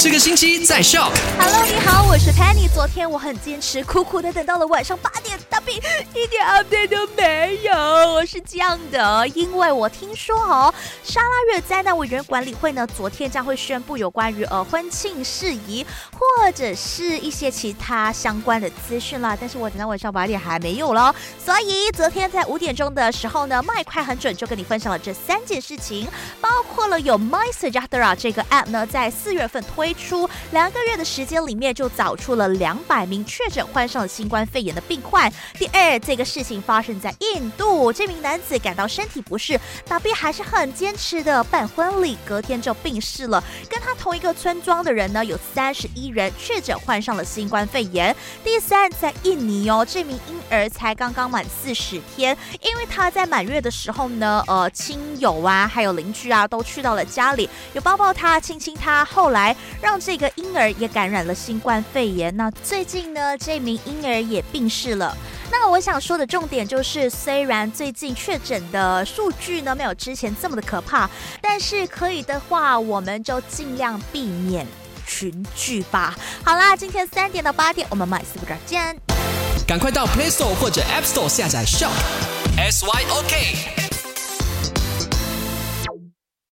这个星期在笑。Hello，你好，我是 Penny。昨天我很坚持，苦苦的等到了晚上八点，一点 update 都没有。我是这样的，因为我听说哦，沙拉月灾难委员管理会呢，昨天将会宣布有关于呃婚庆事宜或者是一些其他相关的资讯啦。但是我等到晚上八点还没有咯，所以昨天在五点钟的时候呢，麦快很准就跟你分享了这三件事情，包括了有 My Sejahtera 这个 app 呢，在四月份推出，两个月的时间里面就找出了两百名确诊患上了新冠肺炎的病患。第二，这个事情发生在印度，这名男子感到身体不适，打币还是很坚持的办婚礼，隔天就病逝了。跟他同一个村庄的人呢，有三十一人确诊患上了新冠肺炎。第三，在印尼哦，这名婴儿才刚刚满四十天，因为他在满月的时候呢，呃，亲友啊，还有邻居啊，都去到了家里，有抱抱他、亲亲他，后来让这个婴儿也感染了新冠肺炎。那最近呢，这名婴儿也病逝了。那我想说的重点就是，虽然最近确诊的数据呢没有之前这么的可怕，但是可以的话，我们就尽量避免群聚吧。好啦，今天三点到八点，我们买四不这儿见。赶快到 Play Store 或者 App Store 下载 Shop S Y O K。